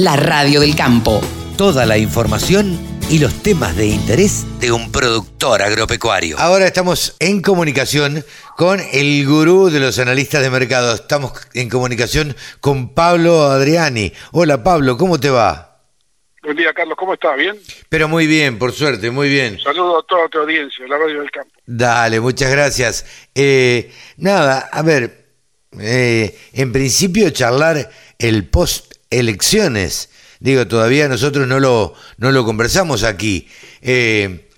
la radio del campo. Toda la información y los temas de interés de un productor agropecuario. Ahora estamos en comunicación con el gurú de los analistas de mercado. Estamos en comunicación con Pablo Adriani. Hola Pablo, ¿cómo te va? Buen día, Carlos, ¿cómo estás? ¿Bien? Pero muy bien, por suerte, muy bien. Saludo a toda tu audiencia, la radio del campo. Dale, muchas gracias. Eh, nada, a ver, eh, en principio charlar el post elecciones. Digo, todavía nosotros no lo, no lo conversamos aquí. Eh,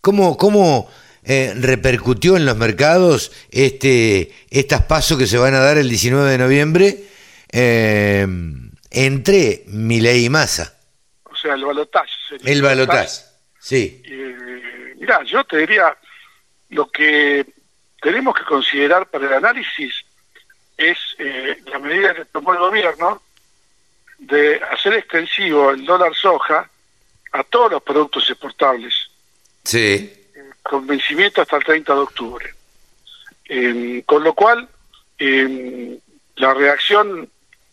¿Cómo, cómo eh, repercutió en los mercados este, estas pasos que se van a dar el 19 de noviembre eh, entre Milei y Massa? O sea, el balotaje. El balotaje, sí. Eh, mira, yo te diría, lo que tenemos que considerar para el análisis es eh, la medida que tomó el gobierno de hacer extensivo el dólar soja a todos los productos exportables. Sí. Con vencimiento hasta el 30 de octubre. Eh, con lo cual, eh, la reacción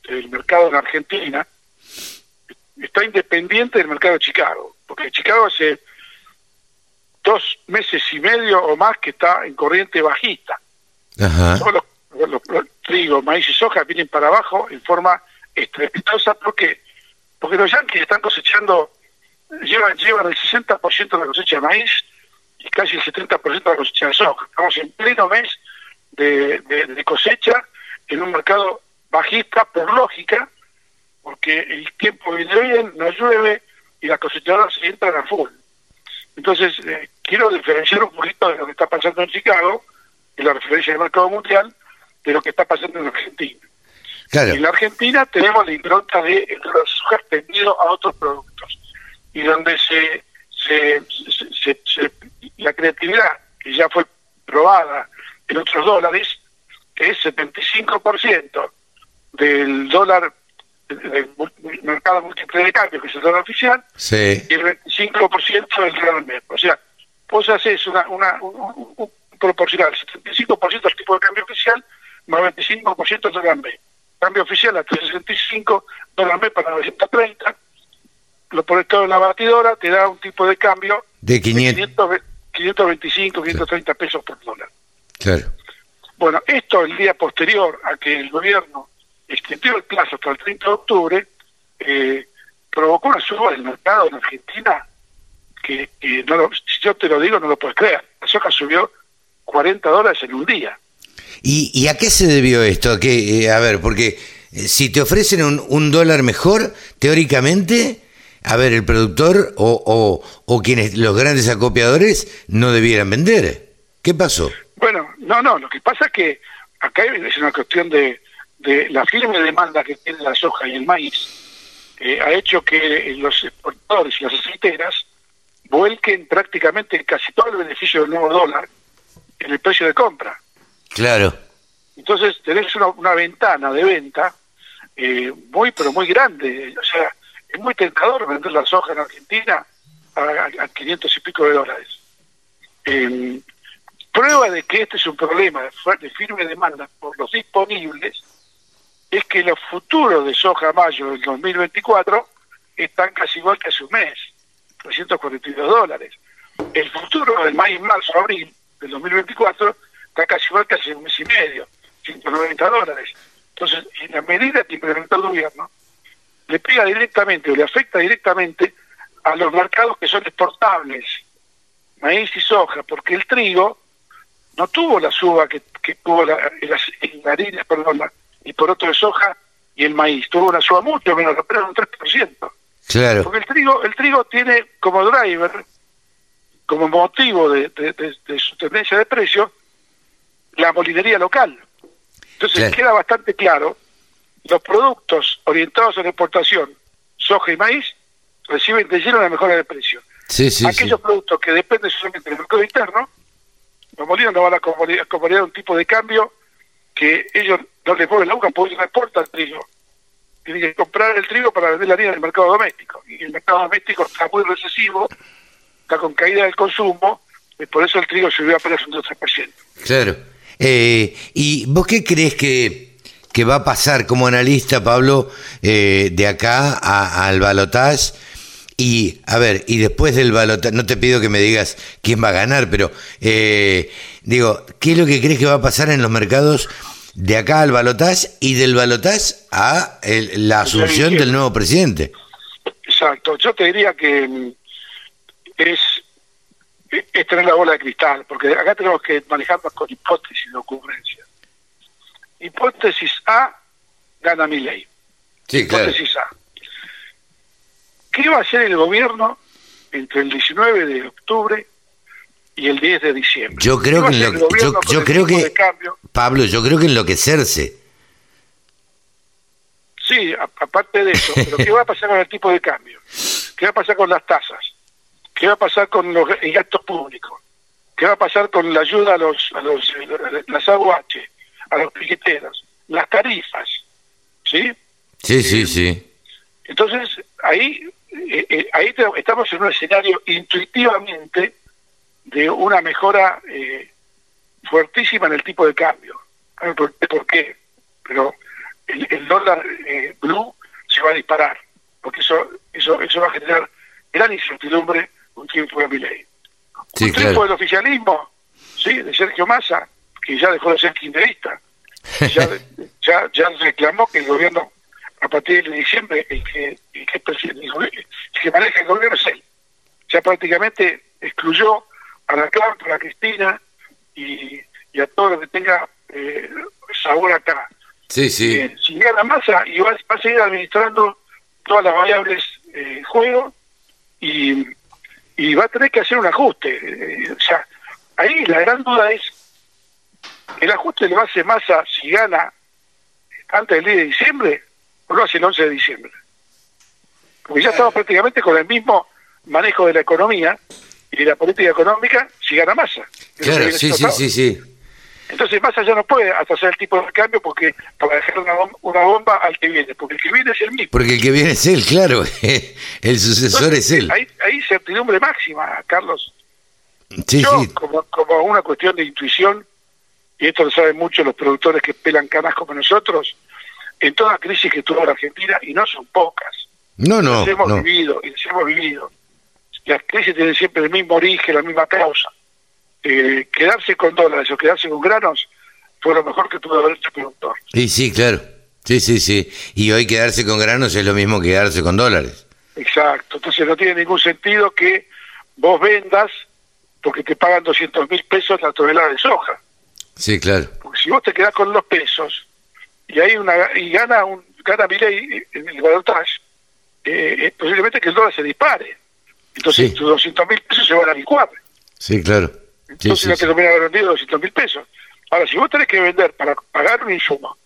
del mercado en Argentina está independiente del mercado de Chicago, porque Chicago hace dos meses y medio o más que está en corriente bajista. Ajá. Todos los, los- los trigo, maíz y soja vienen para abajo en forma estrepitosa porque porque los yanquis están cosechando llevan llevan el 60% de la cosecha de maíz y casi el 70% de la cosecha de soja. Estamos en pleno mes de, cosecha en un mercado bajista por lógica, porque el tiempo viene bien, no llueve y las cosechadoras se entran a full. Entonces, eh, quiero diferenciar un poquito de lo que está pasando en Chicago, de la referencia del mercado mundial, de lo que está pasando en Argentina. Claro. En la Argentina tenemos la impronta de soja extendido a otros productos y donde se, se, se- se- se- la creatividad que ya fue probada en otros dólares es 75% del dólar del mercado múltiple de cambio que es el dólar oficial Sí. y el 25% del dólar MEP. O sea, vos haces una, una, un, un- proporcional, 75% del tipo de cambio oficial más 25% del dólar MEP. Cambio oficial a 365, dólar MEP para 930, lo pones todo en la batidora, te da un tipo de cambio De 500. 500, 525, 530 pesos por dólar. Claro. Bueno, esto el día posterior a que el gobierno extendió el plazo hasta el 30 de octubre, eh, provocó una suba del mercado en Argentina que, que no lo- si yo te lo digo no lo puedes creer. La soja subió 40 dólares en un día. ¿Y, y a qué se debió esto? Que, eh, a ver, porque eh, si te ofrecen un, dólar mejor, teóricamente, a ver, el productor o, o, quienes, los grandes acopiadores, no debieran vender. ¿Qué pasó? Bueno, no, no, lo que pasa es que acá es una cuestión de, de la firme demanda que tiene la soja y el maíz, ha hecho que los exportadores y las aceiteras vuelquen prácticamente casi todo el beneficio del nuevo dólar en el precio de compra. Claro. Entonces tenés una, ventana de venta eh, muy, pero muy grande. O sea, es muy tentador vender la soja en Argentina a, a- a 500 y pico de dólares. Eh, prueba de que este es un problema de, firme demanda por los disponibles es que los futuros de soja mayo del 2024 están casi igual que hace un mes, 342 dólares. El futuro del maíz marzo-abril del 2024 está casi igual que hace un mes y medio, 190 dólares. Entonces, en la medida que implementó el gobierno, le pega directamente o le afecta directamente a los mercados que son exportables, maíz y soja, porque el trigo no tuvo la suba que, que tuvo la, harina, perdón, la- y por otro de soja y el maíz, tuvo una suba mucho menos, apenas un 3%. Claro. Porque el trigo, el trigo tiene como driver, como motivo de, de- de- de su tendencia de precio, la molinería local. Entonces queda bastante claro, los productos orientados a la exportación, soja y maíz, reciben de lleno una mejora de precio. Sí, sí. Aquellos productos que dependen solamente del mercado interno, los molinos no van a acomodar un tipo de cambio que ellos no les mueven la aguja porque no exportan trigo. Tienen que comprar el trigo para vender la harina en el mercado doméstico. Y el mercado doméstico está muy recesivo, está con caída del consumo, y por eso el trigo subió apenas un 2%. Claro. Eh, ¿Y vos qué crees que, que va a pasar como analista, Pablo, eh, de acá al balotage? Y, a ver, y después del balotaje, no te pido que me digas quién va a ganar, pero eh, digo, ¿qué es lo que crees que va a pasar en los mercados de acá al balotaje y del balotaje a la asunción del nuevo presidente? Exacto, yo te diría que mm, es, es tener la bola de cristal, porque acá tenemos que manejarnos con hipótesis de ocurrencia. Hipótesis A, gana mi ley. Sí, hipótesis A ¿Qué va a hacer el gobierno entre el 19 de octubre y el 10 de diciembre? Yo creo que, yo, creo que Pablo, yo creo que enloquecerse. Sí, aparte de eso, pero ¿qué va a pasar con el tipo de cambio? ¿Qué va a pasar con las tasas? ¿Qué va a pasar con los gastos públicos? ¿Qué va a pasar con la ayuda a los, a los las AUH, a los piqueteros, las tarifas? ¿Sí? Sí, sí, eh, sí. Entonces, ahí eh, eh, ahí estamos en un escenario intuitivamente de una mejora eh, fuertísima en el tipo de cambio. ¿Por, qué? Pero el, dólar blue se va a disparar, porque eso eso eso va a generar gran incertidumbre un tiempo de mi ley. un tiempo del oficialismo, sí, de Sergio Massa, que ya dejó de ser kirchnerista, ya, ya, ya reclamó que el gobierno a partir de diciembre el que, el que, que maneja el gobierno es él. Ya prácticamente excluyó a la Clara, a la Cristina y, a todo lo que tenga eh, sabor acá. Sí, sí. Eh, si gana masa y va, a seguir administrando todas las variables eh, juego y, y va a tener que hacer un ajuste. Eh, o sea, ahí la gran duda es, ¿el ajuste le va a hacer masa si gana antes del día de diciembre o lo hace el 11 de diciembre? Porque ya estamos prácticamente con el mismo manejo de la economía y de la política económica si gana masa. Claro, sí, sí, sí, sí. Entonces Massa ya no puede hacer el tipo de cambio porque para dejar una, bomba, al que viene, porque el que viene es el mismo. Porque el que viene es él, claro, el sucesor es él. Hay, hay, certidumbre máxima, Carlos. Sí, Yo, sí. Como, como una cuestión de intuición, y esto lo saben mucho los productores que pelan canas como nosotros, en toda crisis que tuvo la Argentina, y no son pocas, no, no. Las hemos vivido y las hemos vivido. Las crisis tienen siempre el mismo origen, la misma causa. Eh, quedarse con dólares o quedarse con granos fue lo mejor que tuvo haber hecho el productor. Sí, sí, claro. Sí, sí, sí. Y hoy quedarse con granos es lo mismo que quedarse con dólares. Exacto. Entonces no tiene ningún sentido que vos vendas porque te pagan 200 mil pesos la tonelada de soja. Sí, claro. Porque si vos te quedás con los pesos y hay una y gana un gana ley en el balotaje, eh, posiblemente que el dólar se dispare. Entonces, tus 200 mil pesos se van a licuar. Sí, claro. Entonces no te conviene haber vendido 200 mil pesos. Ahora, si vos tenés que vender para pagar un insumo,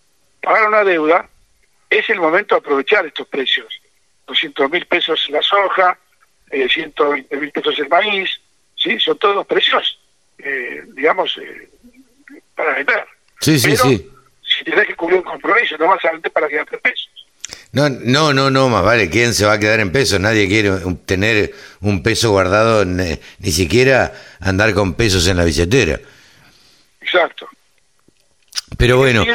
pagar una deuda, es el momento de aprovechar estos precios. 200 mil pesos la soja, eh, 120 mil pesos el maíz, ¿sí? Son todos precios, eh, digamos, eh, para vender. Sí, sí, sí. Si tenés que cubrir un compromiso, no vas a vender para quedarte pesos. No, no, no, no, más vale, ¿quién se va a quedar en pesos? Nadie quiere tener un peso guardado, ni, siquiera andar con pesos en la billetera. Exacto. Pero bueno,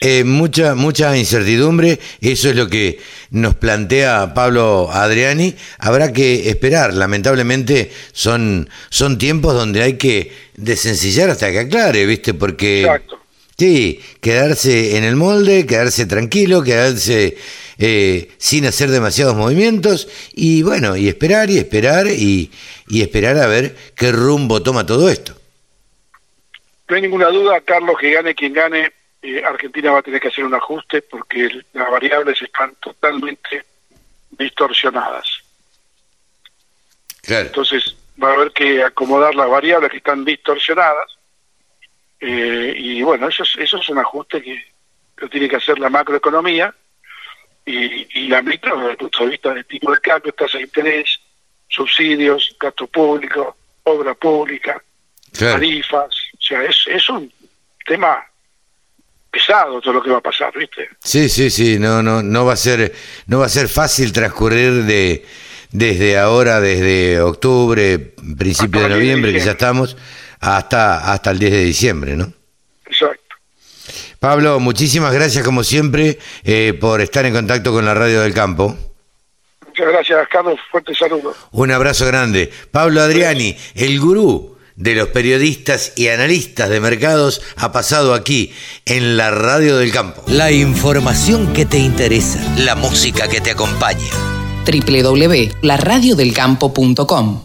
eh, mucha, mucha incertidumbre, eso es lo que nos plantea Pablo Adriani. Habrá que esperar, lamentablemente son, son tiempos donde hay que desencillar hasta que aclare, ¿viste? Porque... Exacto Sí, quedarse en el molde, quedarse tranquilo, quedarse eh, sin hacer demasiados movimientos y bueno, y esperar y esperar y, esperar a ver qué rumbo toma todo esto. No hay ninguna duda, Carlos, que gane quien gane, eh, Argentina va a tener que hacer un ajuste porque las variables están totalmente distorsionadas. Claro. Entonces va a haber que acomodar las variables que están distorsionadas eh, y bueno, eso es, eso es un ajuste que lo tiene que hacer la macroeconomía y, la micro desde el punto de vista del tipo de cambio, tasa de interés, subsidios, gasto público, obra pública, tarifas. O sea, es, es un tema pesado todo lo que va a pasar, ¿viste? Sí, sí, sí, no, no, no va a ser, no va a ser fácil transcurrir de desde ahora, desde octubre, principio de noviembre, que ya estamos, hasta, hasta el 10 de diciembre, ¿no? Exacto. Pablo, muchísimas gracias como siempre eh, por estar en contacto con la Radio del Campo. Muchas gracias, Carlos. Fuerte saludo. Un abrazo grande. Pablo Adriani, el gurú de los periodistas y analistas de mercados, ha pasado aquí en la Radio del Campo. La información que te interesa, la música que te acompaña. www.laradiodelcampo.com